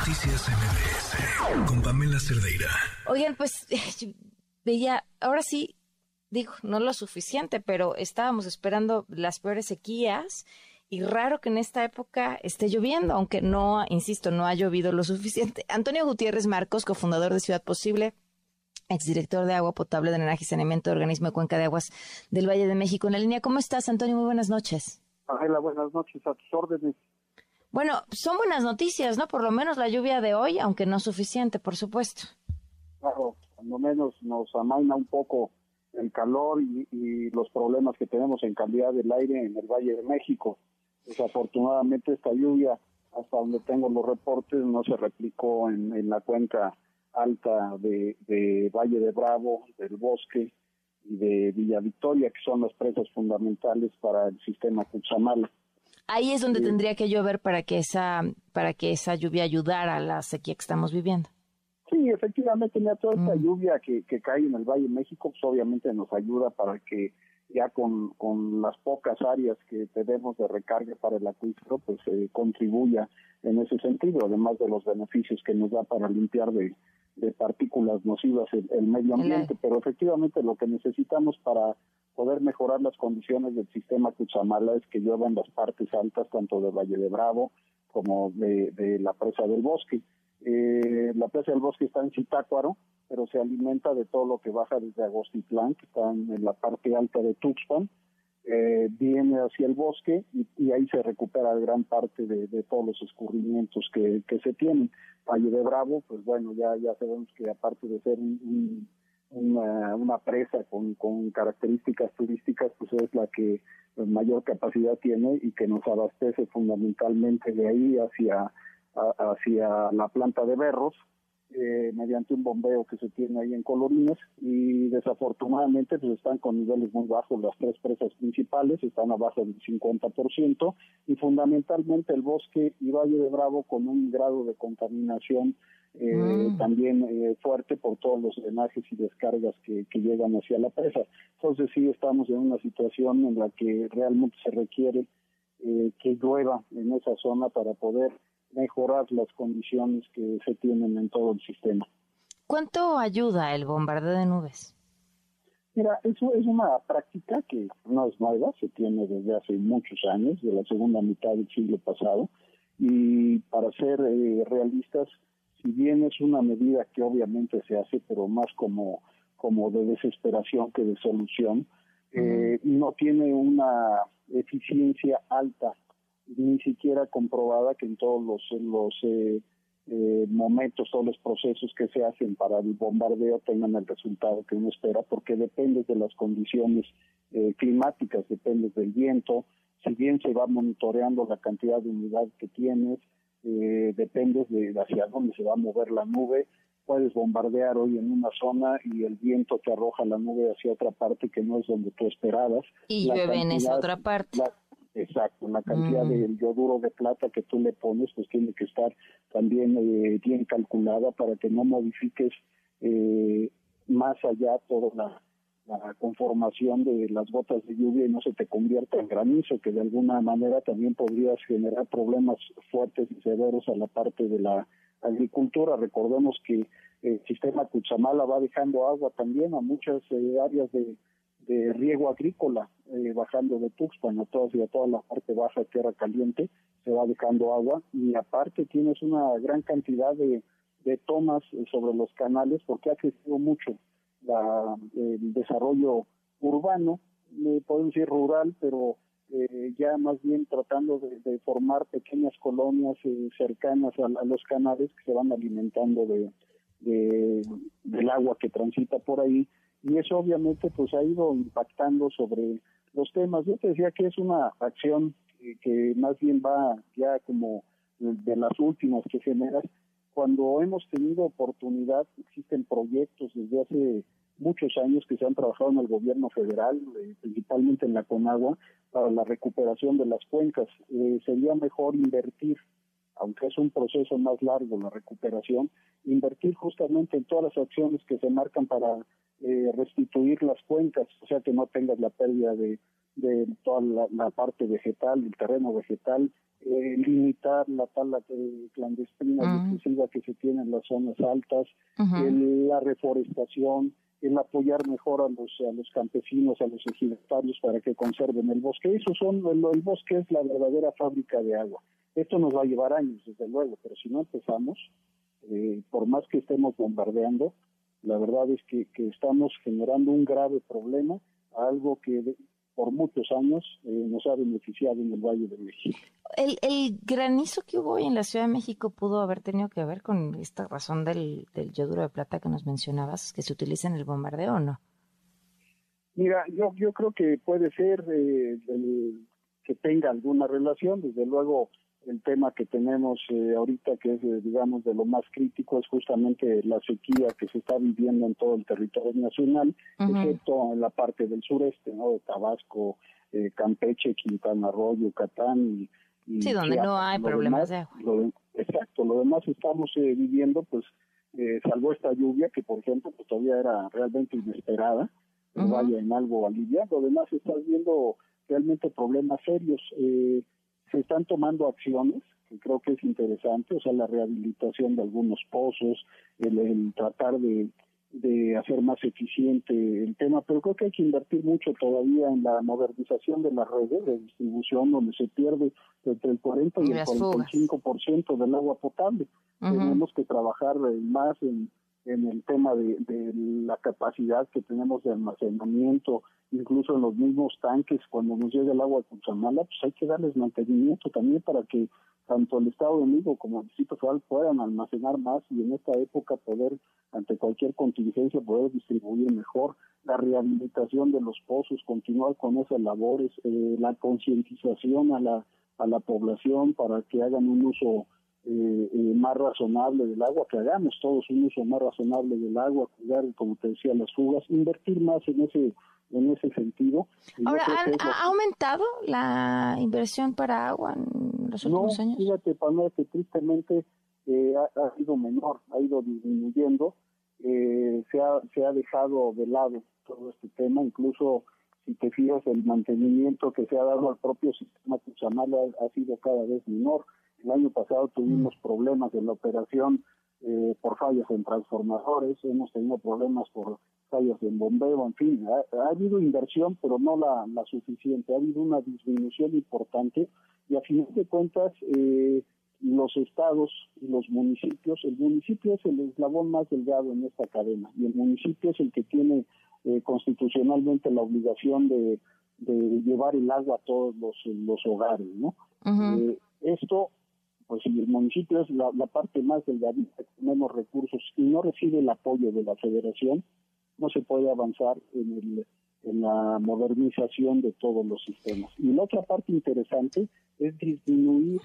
Noticias MBS con Pamela Cerdeira. Oigan, pues veía, ahora sí, digo, no lo suficiente, pero estábamos esperando las peores sequías y raro que en esta época esté lloviendo, aunque no, insisto, no ha llovido lo suficiente. Antonio Gutiérrez Marcos, cofundador de Ciudad Posible, exdirector de Agua Potable, de Drenaje y Saneamiento, Organismo de Cuenca de Aguas del Valle de México. En la línea, ¿cómo estás, Antonio? Muy buenas noches. Ángela, buenas noches, a tus órdenes. Bueno, son buenas noticias, ¿no? Por lo menos la lluvia de hoy, aunque no suficiente, por supuesto. Claro, lo menos nos amaina un poco el calor y, y, los problemas que tenemos en calidad del aire en el Valle de México. Desafortunadamente esta lluvia, hasta donde tengo los reportes, no se replicó en, en la cuenca alta de, de, Valle de Bravo, del Bosque y de Villa Victoria, que son las presas fundamentales para el sistema Cuchamala. Ahí es donde tendría que llover para que esa para que esa lluvia ayudara a la sequía que estamos viviendo. Sí, efectivamente, mira, toda esta mm. lluvia que, que cae en el Valle de México, pues obviamente nos ayuda para que ya con, con las pocas áreas que tenemos de recarga para el acuífero, pues eh, contribuya en ese sentido, además de los beneficios que nos da para limpiar de, de partículas nocivas el, el medio ambiente. Pero efectivamente lo que necesitamos para poder mejorar las condiciones del sistema Cuchamala es que llueva en las partes altas, tanto de Valle de Bravo como de, la presa del bosque. Eh, la presa del bosque está en Citácuaro, pero se alimenta de todo lo que baja desde Agostitlán, que está en, la parte alta de Tuxpan, eh, viene hacia el bosque y, ahí se recupera gran parte de, todos los escurrimientos que, que, se tienen. Valle de Bravo, pues bueno, ya, ya sabemos que aparte de ser un una, una presa con, con características turísticas, pues es la que mayor capacidad tiene y que nos abastece fundamentalmente de ahí hacia, hacia la planta de berros, eh, mediante un bombeo que se tiene ahí en Colorines y desafortunadamente pues están con niveles muy bajos las tres presas principales, están abajo del 50% y fundamentalmente el bosque y Valle de Bravo con un grado de contaminación eh, mm. también eh, fuerte por todos los drenajes y descargas que, que, llegan hacia la presa. Entonces sí estamos en una situación en la que realmente se requiere eh, que llueva en esa zona para poder mejorar las condiciones que se tienen en todo el sistema. ¿Cuánto ayuda el bombardeo de nubes? Mira, eso es una práctica que no es nueva, se tiene desde hace muchos años, de la segunda mitad del siglo pasado, y para ser realistas, si bien es una medida que obviamente se hace, pero más como, como de desesperación que de solución, eh, no tiene una eficiencia alta, ni siquiera comprobada que en todos los, los eh, eh, momentos, todos los procesos que se hacen para el bombardeo tengan el resultado que uno espera, porque depende de las condiciones climáticas, depende del viento, si bien se va monitoreando la cantidad de humedad que tienes, eh, dependes de hacia dónde se va a mover la nube, puedes bombardear hoy en una zona y el viento te arroja la nube hacia otra parte que no es donde tú esperabas. Y llueve en esa otra parte. Exacto, la cantidad mm. de yoduro de plata que tú le pones pues tiene que estar también eh, bien calculada para que no modifiques eh, más allá toda la la conformación de las gotas de lluvia y no se te convierta en granizo, que de alguna manera también podrías generar problemas fuertes y severos a la parte de la agricultura. Recordemos que el sistema Cuchamala va dejando agua también a muchas eh, áreas de, de, riego agrícola, eh, bajando de Tuxpan a toda, toda la parte baja de tierra caliente, se va dejando agua y aparte tienes una gran cantidad de, de tomas eh, sobre los canales porque ha crecido mucho la, el desarrollo urbano, eh, podemos decir rural, pero eh, ya más bien tratando de, formar pequeñas colonias cercanas a, los canales que se van alimentando de, del agua que transita por ahí y eso obviamente pues ha ido impactando sobre los temas. Yo te decía que es una acción que más bien va ya como de las últimas que generas cuando hemos tenido oportunidad, existen proyectos desde hace muchos años que se han trabajado en el gobierno federal, eh, principalmente en la Conagua, para la recuperación de las cuencas. Eh, sería mejor invertir, aunque es un proceso más largo la recuperación, invertir justamente en todas las acciones que se marcan para eh, restituir las cuencas, o sea que no tengas la pérdida de, de toda la, la parte vegetal, el terreno vegetal, eh, limitar la tala clandestina y excesiva que se tiene en las zonas altas, la reforestación, el apoyar mejor a los, a los campesinos, a los ejidatarios para que conserven el bosque. Eso son, el, el, bosque es la verdadera fábrica de agua. Esto nos va a llevar años, desde luego, pero si no empezamos, eh, por más que estemos bombardeando, la verdad es que, que estamos generando un grave problema, algo que por muchos años eh, nos ha beneficiado en el Valle de México. El, el, granizo que hubo hoy en la Ciudad de México pudo haber tenido que ver con esta razón del, del yoduro de plata que nos mencionabas, que se utiliza en el bombardeo o no? Mira, yo, yo creo que puede ser eh, que tenga alguna relación, desde luego el tema que tenemos eh, ahorita, que es, eh, digamos, de lo más crítico, es justamente la sequía que se está viviendo en todo el territorio nacional, excepto en la parte del sureste, ¿no? De Tabasco, eh, Campeche, Quintana Roo, Yucatán y, sí, donde no hay problemas de agua. exacto, lo demás estamos viviendo, pues, salvo esta lluvia, que por ejemplo, pues todavía era realmente inesperada, vaya en algo aliviado, lo demás estás viendo realmente problemas serios. Eh, se están tomando acciones que creo que es interesante, o sea, la rehabilitación de algunos pozos, el, tratar de, de hacer más eficiente el tema, pero creo que hay que invertir mucho todavía en la modernización de las redes de distribución, donde se pierde entre el 40 y el 45% del agua potable. Tenemos que trabajar más en en el tema de, la capacidad que tenemos de almacenamiento, incluso en los mismos tanques, cuando nos llega el agua a Cuchamala, pues hay que darles mantenimiento también para que tanto el Estado México como el Distrito Federal puedan almacenar más y en esta época poder, ante cualquier contingencia, poder distribuir mejor. La rehabilitación de los pozos, continuar con esas labores, eh, la concientización a la, a la población para que hagan un uso eh, eh, más razonable del agua, que hagamos todos un uso más razonable del agua, cuidar, como te decía, las fugas, invertir más en ese en ese sentido. Ahora, ¿ha, aumentado la inversión para agua en los últimos no, años? Fíjate, Pamela, que tristemente eh, ha, ha, sido menor, ha ido disminuyendo, eh, se, ha, se ha dejado de lado todo este tema, incluso si te fijas, el mantenimiento que se ha dado al propio sistema Cuchamala ha sido cada vez menor. El año pasado tuvimos mm. problemas en la operación eh, por fallas en transformadores, hemos tenido problemas por fallas en bombeo, en fin, ha, habido inversión, pero no la, la, suficiente, ha habido una disminución importante y a fin de cuentas eh, los estados y los municipios, el municipio es el eslabón más delgado en esta cadena y el municipio es el que tiene eh, constitucionalmente la obligación de, de, llevar el agua a todos los, los hogares, ¿no? eh, esto pues si el municipio es la, parte más delgadita, menos recursos y no recibe el apoyo de la federación, no se puede avanzar en, el, en la modernización de todos los sistemas. Y la otra parte interesante es disminuir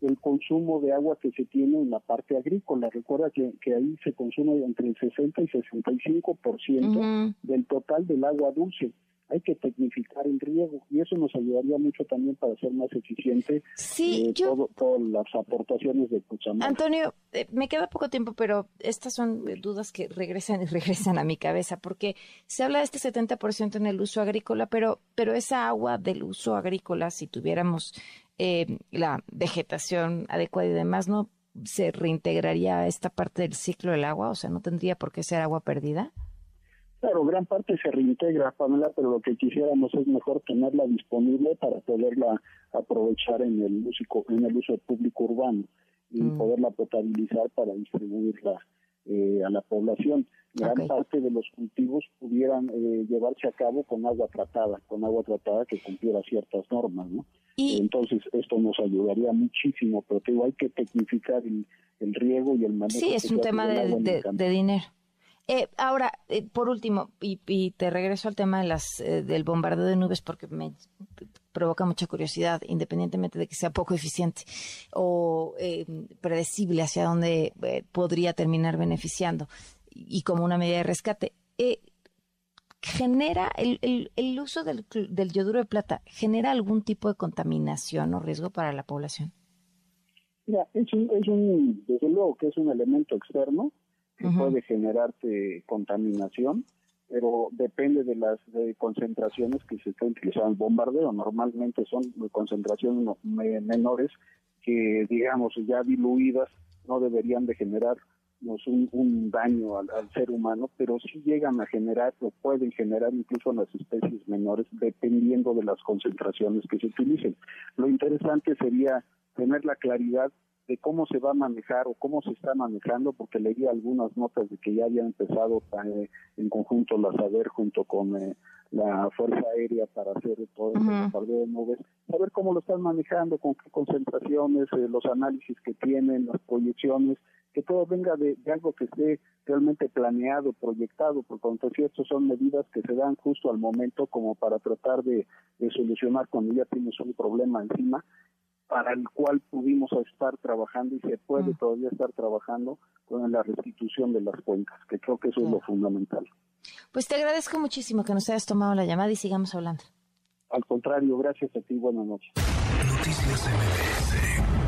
el consumo de agua que se tiene en la parte agrícola. Recuerda que, que ahí se consume entre el 60 y 65% por ciento del total del agua dulce hay que tecnificar el riego y eso nos ayudaría mucho también para ser más eficiente sí, eh, todas las aportaciones de Cuchamala. Antonio, eh, me queda poco tiempo, pero estas son dudas que regresan y regresan a mi cabeza, porque se habla de este 70% en el uso agrícola, pero, pero esa agua del uso agrícola, si tuviéramos eh, la vegetación adecuada y demás, ¿no se reintegraría esta parte del ciclo del agua? O sea, ¿no tendría por qué ser agua perdida? Claro, gran parte se reintegra, Pamela, pero lo que quisiéramos es mejor tenerla disponible para poderla aprovechar en el uso, en el uso público urbano y mm. poderla potabilizar para distribuirla eh, a la población. Gran parte de los cultivos pudieran eh, llevarse a cabo con agua tratada, con agua tratada que cumpliera ciertas normas, ¿no? Entonces esto nos ayudaría muchísimo, pero digo, hay que tecnificar el, riego y el manejo. Sí, es un tema de dinero. Eh, ahora, eh, por último, y, te regreso al tema de las, eh, del bombardeo de nubes porque me provoca mucha curiosidad, independientemente de que sea poco eficiente o predecible hacia dónde podría terminar beneficiando y como una medida de rescate. ¿Genera el, el, el uso del, del yoduro de plata, genera algún tipo de contaminación o riesgo para la población? Mira, es un, es un, desde luego que es un elemento externo, que puede generarte contaminación, pero depende de las concentraciones que se está utilizando el bombardeo. Normalmente son concentraciones menores que digamos ya diluidas no deberían de generar un, un daño al, ser humano, pero sí llegan a generar o pueden generar incluso en las especies menores dependiendo de las concentraciones que se utilicen. Lo interesante sería tener la claridad de cómo se va a manejar o cómo se está manejando, porque leí algunas notas de que ya habían empezado eh, en conjunto la SABER junto con eh, la Fuerza Aérea para hacer todo el de nubes, saber cómo lo están manejando, con qué concentraciones, eh, los análisis que tienen, las proyecciones, que todo venga de, algo que esté realmente planeado, proyectado, porque decía, estos son medidas que se dan justo al momento como para tratar de, de solucionar cuando ya tienes un problema encima para el cual pudimos estar trabajando y se puede mm. todavía estar trabajando con la restitución de las cuencas, que creo que eso es lo fundamental. Pues te agradezco muchísimo que nos hayas tomado la llamada y sigamos hablando. Al contrario, gracias a ti, buenas noches. Noticias MBS